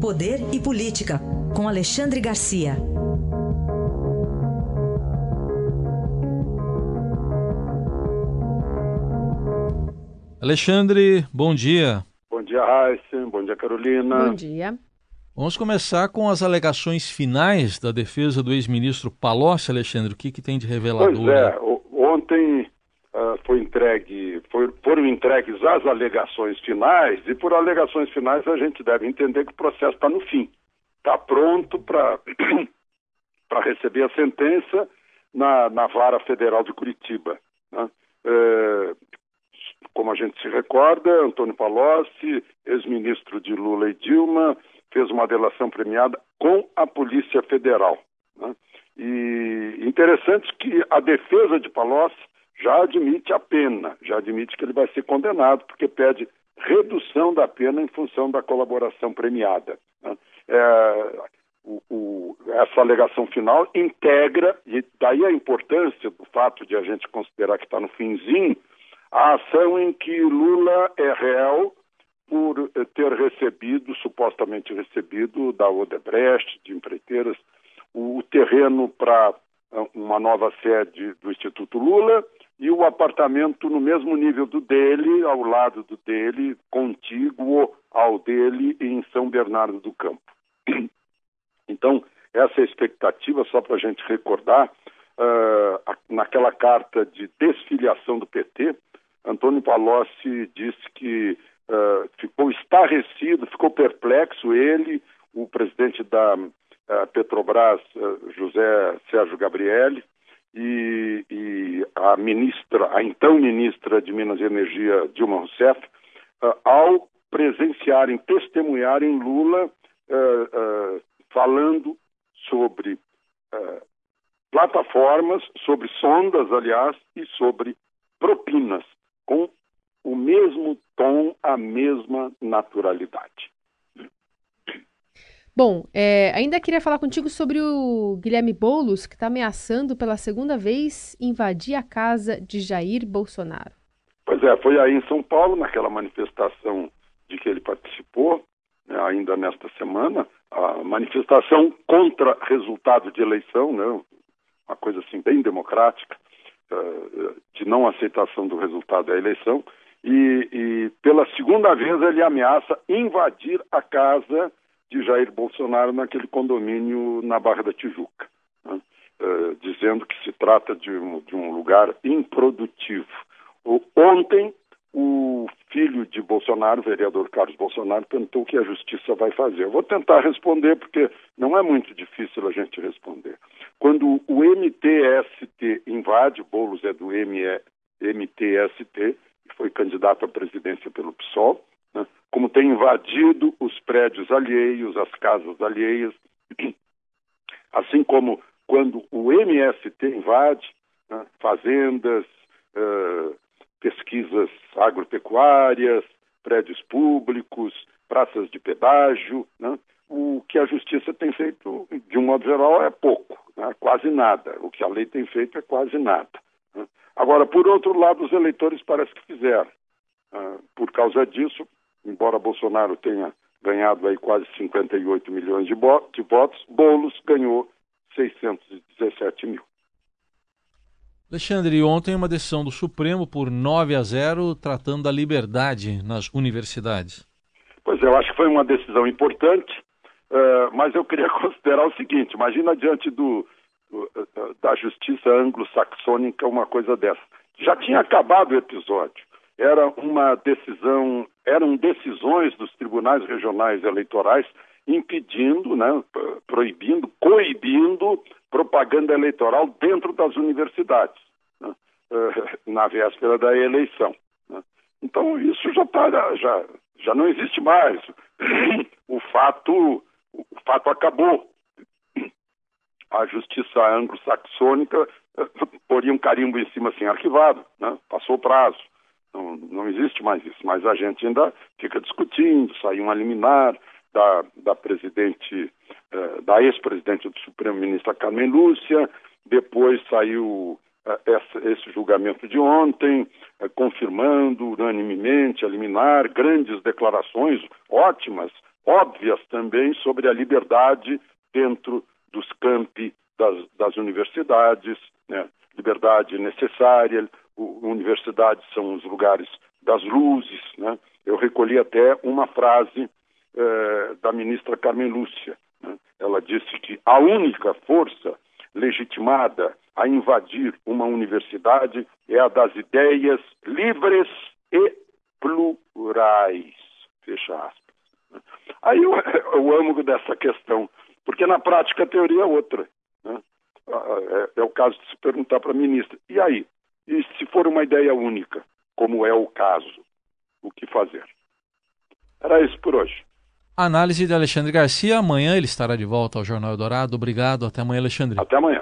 Poder e Política, com Alexandre Garcia. Alexandre, bom dia. Bom dia, Raíssa. Bom dia, Carolina. Bom dia. Vamos começar com as alegações finais da defesa do ex-ministro Palocci, Alexandre. O que, que tem de revelador? Pois é, ontem uh, foi entregue, foi, foram entregues as alegações finais, e por alegações finais a gente deve entender que o processo está no fim. Está pronto para receber a sentença na, na vara federal de Curitiba. Né? É, como a gente se recorda, Antônio Palocci, ex-ministro de Lula e Dilma, fez uma delação premiada com a Polícia Federal. Né? E interessante que a defesa de Palocci já admite a pena, já admite que ele vai ser condenado, porque pede redução da pena em função da colaboração premiada. Né? É, o, o, essa alegação final integra, e daí a importância do fato de a gente considerar que está no finzinho, a ação em que Lula é réu por eh, ter recebido, supostamente recebido, da Odebrecht, de empreiteiras, o, terreno para eh, uma nova sede do Instituto Lula e o apartamento no mesmo nível do dele, ao lado do dele, contíguo ao dele em São Bernardo do Campo. Então, essa é expectativa, só para a gente recordar, uh, naquela carta de desfiliação do PT, Antônio Palocci disse que uh, ficou estarrecido, ficou perplexo, ele, o presidente da uh, Petrobras, José Sérgio Gabrielli, e, e, a ministra, a então ministra de Minas e Energia, Dilma Rousseff, ao presenciarem, testemunharem Lula falando sobre plataformas, sobre sondas, aliás, e sobre propinas com o mesmo tom, a mesma naturalidade. Bom, é, ainda queria falar contigo sobre o Guilherme Boulos, que está ameaçando pela segunda vez invadir a casa de Jair Bolsonaro. Pois é, foi aí em São Paulo, naquela manifestação de que ele participou, né, ainda nesta semana, a manifestação contra resultado de eleição, né, uma coisa assim bem democrática, eh, de não aceitação do resultado da eleição e, e, pela segunda vez ele ameaça invadir a casa de Jair Bolsonaro naquele condomínio na Barra da Tijuca, né? uh, dizendo que se trata de um, de um lugar improdutivo. O, ontem o filho de Bolsonaro, o vereador Carlos Bolsonaro, perguntou o que a justiça vai fazer. Eu vou tentar responder, porque não é muito difícil a gente responder. Quando o MTST invade, Boulos é do MTST, foi candidato à presidência pelo PSOL, né, como tem invadido os prédios alheios, as casas alheias, assim como quando o MST invade né, fazendas, uh, pesquisas agropecuárias, prédios públicos, praças de pedágio. Né? O que a justiça tem feito, de um modo geral, é pouco, né? quase nada. O que a lei tem feito é quase nada. Né? Agora, por outro lado, os eleitores parece que fizeram. Uh, por causa disso, embora Bolsonaro tenha ganhado aí quase 58 milhões de, de votos, Boulos ganhou 617 mil. Alexandre, ontem uma decisão do Supremo por 9 a 0 tratando da liberdade nas universidades. Pois é, eu acho que foi uma decisão importante, uh, mas eu queria considerar o seguinte: imagina diante do, do da justiça anglo-saxônica uma coisa dessa. Já tinha acabado o episódio. Era uma decisão, eram decisões dos tribunais regionais eleitorais impedindo, né, proibindo, coibindo propaganda eleitoral dentro das universidades, né, eh, na véspera da eleição. Né. Então isso já, tá, já, já não existe mais. O fato, o fato acabou. A justiça anglo-saxônica eh, poria um carimbo em cima assim, arquivado, né, passou o prazo. Não, existe mais isso, mas a gente ainda fica discutindo, saiu um liminar, da, da presidente, eh, da ex-presidente do Supremo, ministra Carmen Lúcia, depois saiu eh, esse, esse, julgamento de ontem, eh, confirmando unanimemente a liminar, grandes declarações, ótimas, óbvias também sobre a liberdade dentro dos campi das, das universidades, né? liberdade necessária, universidades são os lugares das luzes. Né? Eu recolhi até uma frase eh, da ministra Carmen Lúcia. Né? Ela disse que a única força legitimada a invadir uma universidade é a das ideias livres e plurais. Fecha aspas. Aí eu, eu amo dessa questão, porque na prática a teoria é outra. Né? É, é, o caso de se perguntar para a ministra: e aí? E se for uma ideia única, como é o caso, o que fazer? Era isso por hoje. Análise de Alexandre Garcia. Amanhã ele estará de volta ao Jornal Eldorado. Obrigado. Até amanhã, Alexandre. Até amanhã.